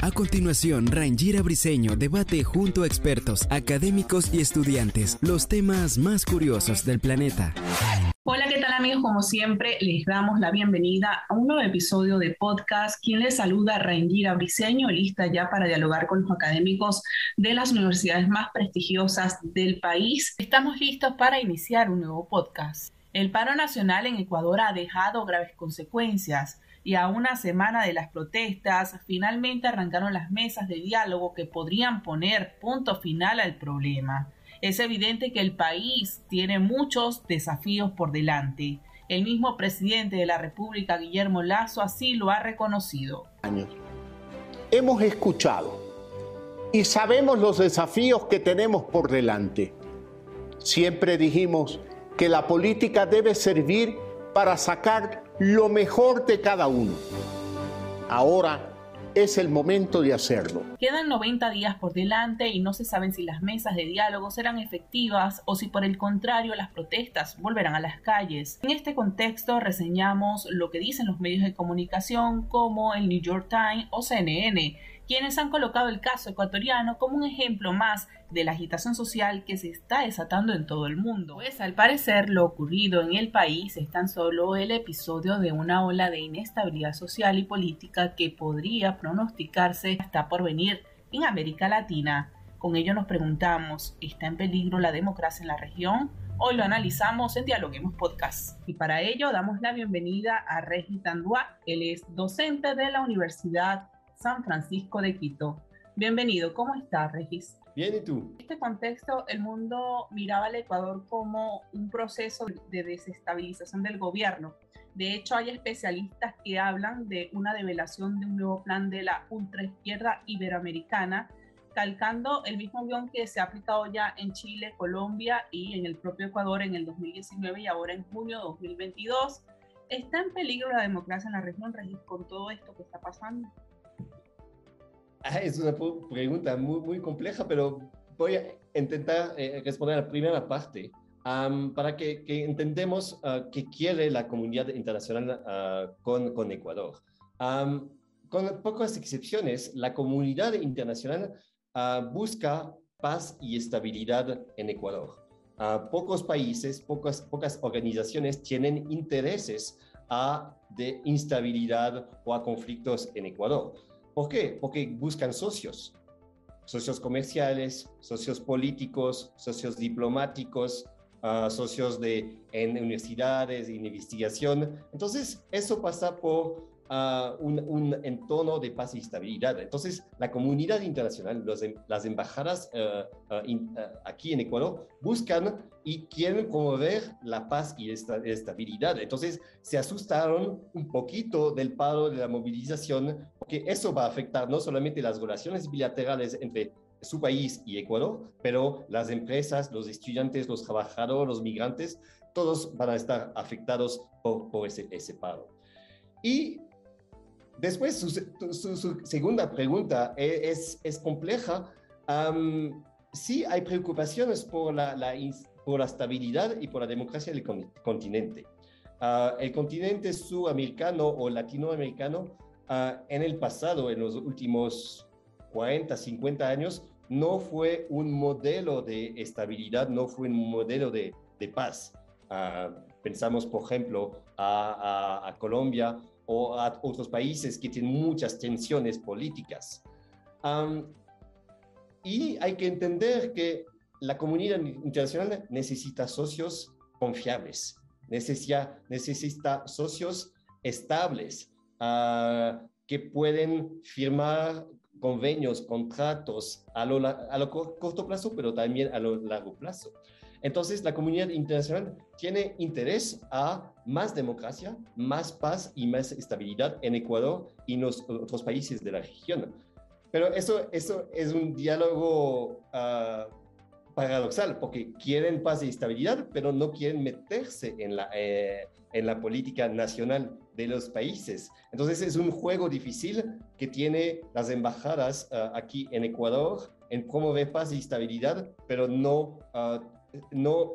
A continuación, Rangira Briseño debate junto a expertos, académicos y estudiantes los temas más curiosos del planeta. Hola, ¿qué tal amigos? Como siempre, les damos la bienvenida a un nuevo episodio de podcast. Quien les saluda, Rangira Briseño, lista ya para dialogar con los académicos de las universidades más prestigiosas del país. Estamos listos para iniciar un nuevo podcast. El paro nacional en Ecuador ha dejado graves consecuencias y a una semana de las protestas finalmente arrancaron las mesas de diálogo que podrían poner punto final al problema. Es evidente que el país tiene muchos desafíos por delante. El mismo presidente de la República, Guillermo Lazo, así lo ha reconocido. Hemos escuchado y sabemos los desafíos que tenemos por delante. Siempre dijimos que la política debe servir para sacar lo mejor de cada uno. Ahora es el momento de hacerlo. Quedan 90 días por delante y no se saben si las mesas de diálogo serán efectivas o si por el contrario las protestas volverán a las calles. En este contexto reseñamos lo que dicen los medios de comunicación como el New York Times o CNN quienes han colocado el caso ecuatoriano como un ejemplo más de la agitación social que se está desatando en todo el mundo. Pues al parecer lo ocurrido en el país es tan solo el episodio de una ola de inestabilidad social y política que podría pronosticarse hasta por venir en América Latina. Con ello nos preguntamos, ¿está en peligro la democracia en la región? Hoy lo analizamos en Dialoguemos Podcast. Y para ello damos la bienvenida a Regis Tandua. Él es docente de la Universidad San Francisco de Quito. Bienvenido, ¿cómo estás, Regis? Bien, ¿y tú? En este contexto, el mundo miraba al Ecuador como un proceso de desestabilización del gobierno. De hecho, hay especialistas que hablan de una develación de un nuevo plan de la ultraizquierda iberoamericana, calcando el mismo guion que se ha aplicado ya en Chile, Colombia y en el propio Ecuador en el 2019 y ahora en junio de 2022. ¿Está en peligro la democracia en la región, Regis, con todo esto que está pasando? Ah, es una pregunta muy, muy compleja, pero voy a intentar eh, responder a la primera parte para que, que uh, qué quiere la comunidad internacional uh, con, con, Ecuador. con pocas excepciones, la comunidad internacional uh, busca paz y estabilidad en Ecuador. pocos países, pocas, pocas organizaciones tienen intereses a de instabilidad o a conflictos en Ecuador. ¿Por qué? Porque buscan socios, socios comerciales, socios políticos, socios diplomáticos, uh, socios de, en universidades, en investigación. Entonces, eso pasa por un, un, entorno de paz y estabilidad. Entonces, la comunidad internacional, los, em, las embajadas uh, uh, aquí en Ecuador buscan y quieren promover la paz y esta estabilidad. Entonces, se asustaron un poquito del paro de la movilización, porque eso va a afectar no solamente las relaciones bilaterales entre su país y Ecuador, pero las empresas, los estudiantes, los trabajadores, los migrantes, todos van a estar afectados por, por ese, ese paro. Y Después, su, segunda pregunta e, es, compleja. sí hay preocupaciones por la, por la estabilidad y por la democracia del continente. Ah, el continente sudamericano o latinoamericano ah, en el pasado, en los últimos 40, 50 años, no fue un modelo de estabilidad, no fue un modelo de, paz. Ah, pensamos, por ejemplo, a Colombia o a otros países que tienen muchas tensiones políticas. y hay que entender que la comunidad internacional necesita socios confiables, necesita, necesita socios estables ah, que pueden firmar convenios, contratos a lo, a lo corto plazo, pero también a lo largo plazo. Entonces, la comunidad internacional tiene interés a más democracia, más paz y más estabilidad en Ecuador y en los otros países de la región. Pero eso, eso es un diálogo uh, paradoxal, porque quieren paz y estabilidad, pero no quieren meterse en la, eh, en la política nacional de los países. Entonces es un juego difícil que tiene las embajadas uh, aquí en Ecuador en promover paz y estabilidad, pero no, uh, no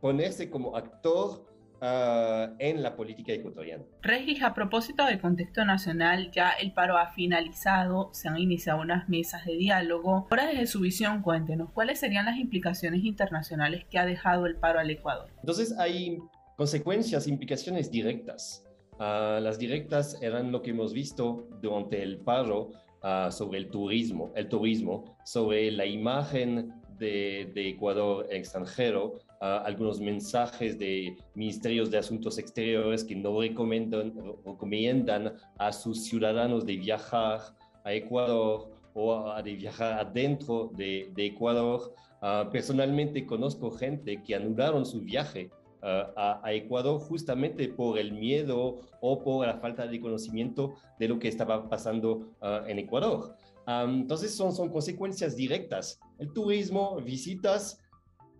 ponerse como actor Uh, en la política ecuatoriana. Regis, a propósito del contexto nacional, ya el paro ha finalizado, se han iniciado unas mesas de diálogo. Ahora desde su visión, cuéntenos, ¿cuáles serían las implicaciones internacionales que ha dejado el paro al Ecuador? Entonces hay consecuencias, implicaciones directas. Uh, las directas eran lo que hemos visto durante el paro uh, sobre el turismo, el turismo, sobre la imagen de, Ecuador extranjero, algunos mensajes de ministerios de Asuntos Exteriores que no recomiendan, recomiendan a sus ciudadanos de viajar a Ecuador o de viajar adentro de, Ecuador. Uh, personalmente conozco gente que anularon su viaje uh, a, a, Ecuador justamente por el miedo o por la falta de conocimiento de lo que estaba pasando uh, en Ecuador. Um, entonces son, son consecuencias directas. El turismo, visitas,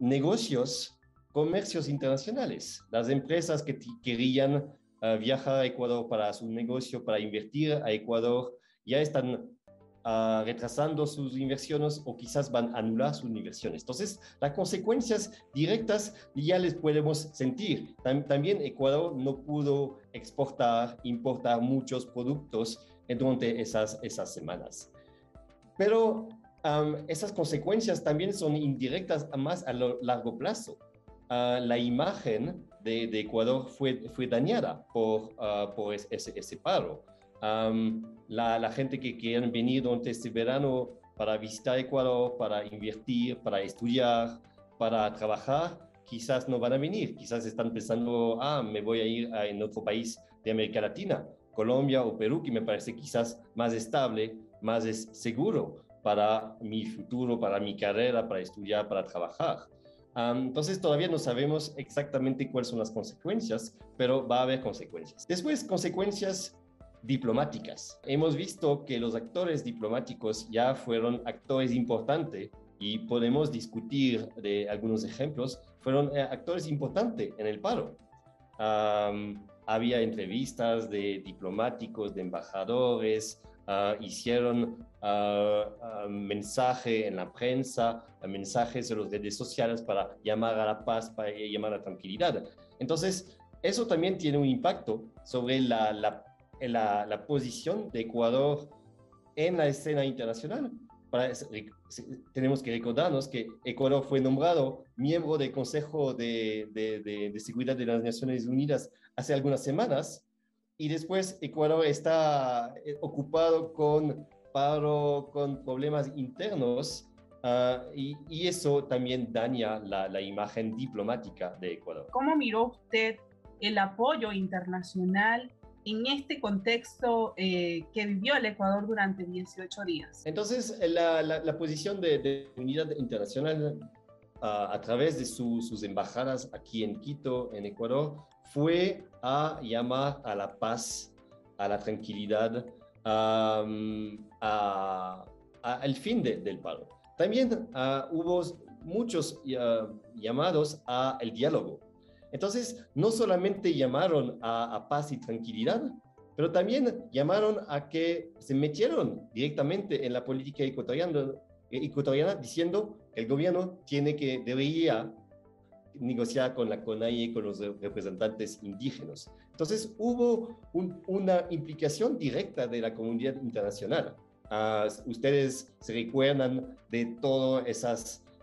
negocios, comercios internacionales. Las empresas que querían uh, viajar a Ecuador para su negocio, para invertir a Ecuador, ya están uh, retrasando sus inversiones o quizás van a anular sus inversiones. Entonces, las consecuencias directas ya les podemos sentir. Tam también Ecuador no pudo exportar, importar muchos productos durante esas, esas semanas. Pero um, esas consecuencias también son indirectas más a lo largo plazo. Uh, la imagen de, de, Ecuador fue, fue dañada por, uh, por ese, ese, paro. Um, la, la, gente que quieren venir durante este verano para visitar Ecuador, para invertir, para estudiar, para trabajar, quizás no van a venir. Quizás están pensando, ah, me voy a ir a, en otro país de América Latina, Colombia o Perú, que me parece quizás más estable, más seguro para mi futuro, para mi carrera, para estudiar, para trabajar. Um, entonces todavía no sabemos exactamente cuáles son las consecuencias, pero va a haber consecuencias. Después, consecuencias diplomáticas. Hemos visto que los actores diplomáticos ya fueron actores importantes y podemos discutir de algunos ejemplos, fueron eh, actores importantes en el paro. Um, había entrevistas de diplomáticos, de embajadores, uh, hicieron uh, mensaje en la prensa, mensajes en las redes sociales para llamar a la paz, para llamar a la tranquilidad. Entonces, eso también tiene un impacto sobre la, la, la, la posición de Ecuador en la escena internacional. Para, tenemos que recordarnos que Ecuador fue nombrado miembro del Consejo de, de, de, de, Seguridad de las Naciones Unidas hace algunas semanas y después Ecuador está eh, ocupado con paro, con problemas internos uh, y, y, eso también daña la, la, imagen diplomática de Ecuador. ¿Cómo miró usted el apoyo internacional en este contexto eh, que vivió el Ecuador durante 18 días? Entonces, la, la, la posición de, de, unidad internacional uh, a través de su, sus embajadas aquí en Quito, en Ecuador, fue a llamar a la paz, a la tranquilidad, um, a, a, al fin de, del paro. También uh, hubo muchos uh, llamados al diálogo. Entonces, no solamente llamaron a, a, paz y tranquilidad, pero también llamaron a que se metieron directamente en la política ecuatoriana, ecuatoriana diciendo que el gobierno tiene que, debería negociar con la CONAIE, con los representantes indígenas. Entonces hubo un, una implicación directa de la comunidad internacional. Uh, ustedes se recuerdan de todos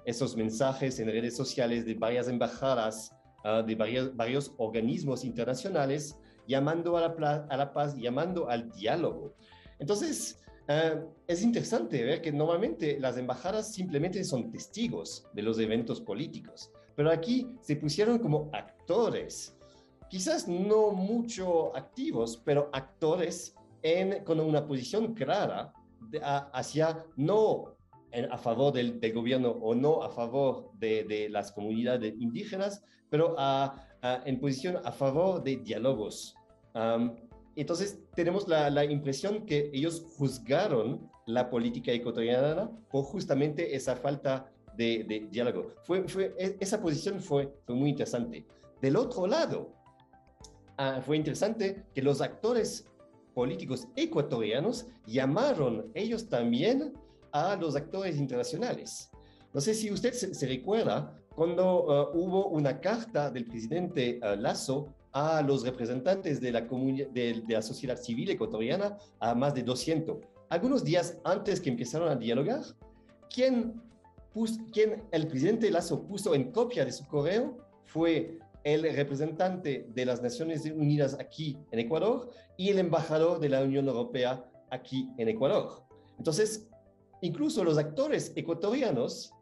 esos mensajes en redes sociales de varias embajadas, uh, de varios, varios, organismos internacionales llamando a la, a la, paz, llamando al diálogo. Entonces, uh, es interesante ver que normalmente las embajadas simplemente son testigos de los eventos políticos pero aquí se pusieron como actores, quizás no mucho activos, pero actores en, con una posición clara hacia no a favor del, gobierno o no a favor de, las comunidades indígenas, pero en posición a favor de diálogos. Entonces tenemos la, impresión que ellos juzgaron la política ecuatoriana por justamente esa falta de, diálogo. Fue, fue, e, esa posición fue, fue muy interesante. Del otro lado, ah, fue interesante que los actores políticos ecuatorianos llamaron ellos también a los actores internacionales. No sé si usted se, recuerda cuando ah, hubo una carta del presidente uh, Lazo a los representantes de la, de, de la sociedad civil ecuatoriana, a más de 200. Algunos días antes que empezaron a dialogar, ¿quién, quién el presidente Lazo puso en copia de su correo fue el representante de las Naciones Unidas aquí en Ecuador y el embajador de la Unión Europea aquí en Ecuador. Entonces, incluso los actores ecuatorianos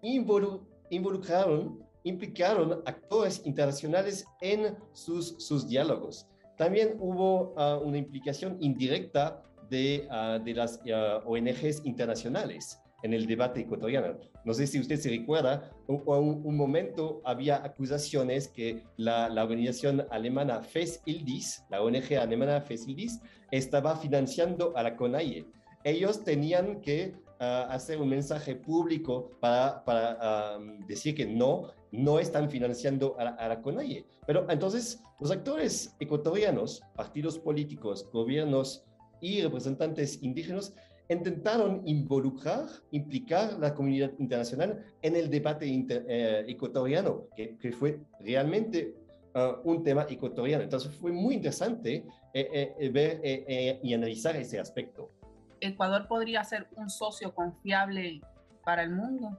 involucraron, implicaron actores internacionales en sus, sus diálogos. También hubo ah, una implicación indirecta de, ah, de las ah, ONGs internacionales en el debate ecuatoriano. No sé si usted se recuerda, un, un, momento había acusaciones que la, la organización alemana FES-ILDIS, la ONG alemana FES-ILDIS, estaba financiando a la CONAIE. Ellos tenían que hacer un mensaje público para, para decir que no, no están financiando a la, a la CONAIE. Pero entonces los actores ecuatorianos, partidos políticos, gobiernos y representantes indígenas intentaron involucrar, implicar la comunidad internacional en el debate eh, ecuatoriano, que, que, fue realmente uh, un tema ecuatoriano. Entonces fue muy interesante eh, eh, ver y analizar ese aspecto. ¿Ecuador podría ser un socio confiable para el mundo?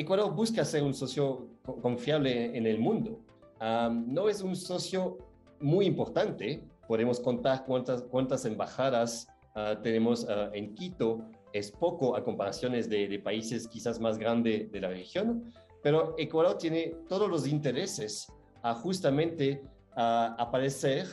Ecuador busca ser un socio confiable en el mundo. Um, no es un socio muy importante, podemos contar cuántas, cuántas embajadas Ah, tenemos ah, en Quito, es poco a comparaciones de, países quizás más grandes de la región, pero Ecuador tiene todos los intereses a justamente a aparecer,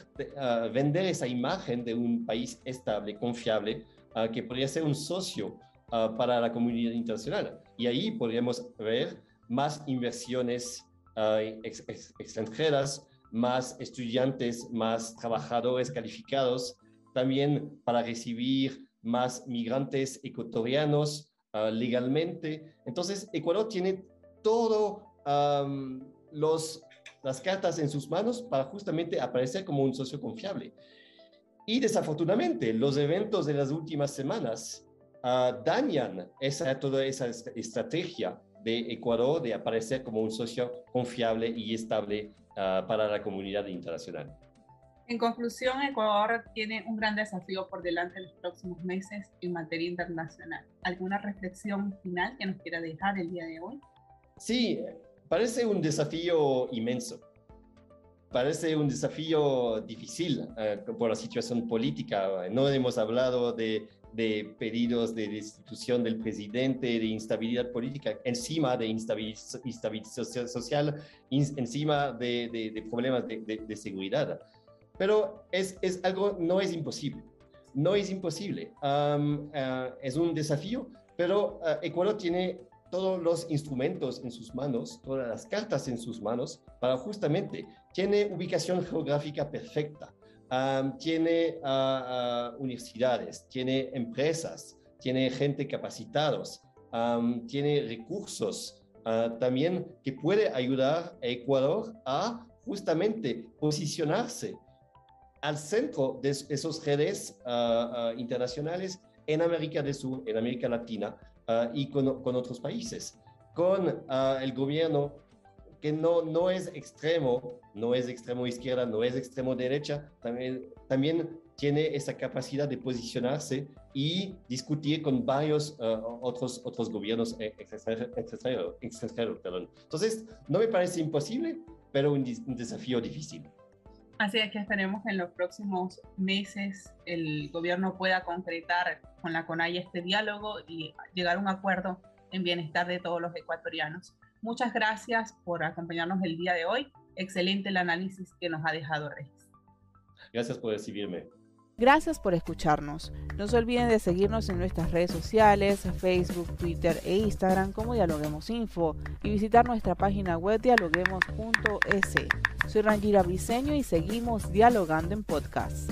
vender esa imagen de un país estable, confiable, que podría ser un socio para la comunidad internacional. Y ahí podríamos ver más inversiones extranjeras, más estudiantes, más trabajadores calificados también para recibir más migrantes ecuatorianos ah, legalmente. Entonces, Ecuador tiene todo los, las cartas en sus manos para justamente aparecer como un socio confiable. Y desafortunadamente, los eventos de las últimas semanas uh, dañan esa, toda esa estrategia de Ecuador de aparecer como un socio confiable y estable ah, para la comunidad internacional. En conclusión, Ecuador tiene un gran desafío por delante en los próximos meses en materia internacional. ¿Alguna reflexión final que nos quiera dejar el día de hoy? Sí, parece un desafío inmenso. Parece un desafío difícil eh, por la situación política. No hemos hablado de, pedidos de destitución del presidente, de instabilidad política, encima de instabilidad, social, encima de, problemas de seguridad pero es, es algo, no es imposible. No es imposible. Eh, es un desafío, pero uh, Ecuador tiene todos los instrumentos en sus manos, todas las cartas en sus manos, para justamente, tiene ubicación geográfica perfecta, tiene ah, ah, universidades, tiene empresas, tiene gente capacitados, tiene recursos también que puede ayudar a Ecuador a justamente posicionarse al centro de esos redes internacionales en América del Sur, en América Latina y con, con, otros países, con el gobierno que no, no es extremo, no es extremo izquierda, no es extremo derecha, también, también tiene esa capacidad de posicionarse y discutir con varios otros, otros gobiernos eh, extranjeros. Extranjero, Entonces, no me parece imposible, pero un, un desafío difícil. Así es que esperemos que en los próximos meses el gobierno pueda concretar con la CONAI este diálogo y llegar a un acuerdo en bienestar de todos los ecuatorianos. Muchas gracias por acompañarnos el día de hoy. Excelente el análisis que nos ha dejado Regis. Gracias por recibirme. Gracias por escucharnos. No se olviden de seguirnos en nuestras redes sociales, Facebook, Twitter e Instagram como Dialoguemos Info y visitar nuestra página web dialoguemos.es. Soy Rangira Briseño y seguimos dialogando en podcast.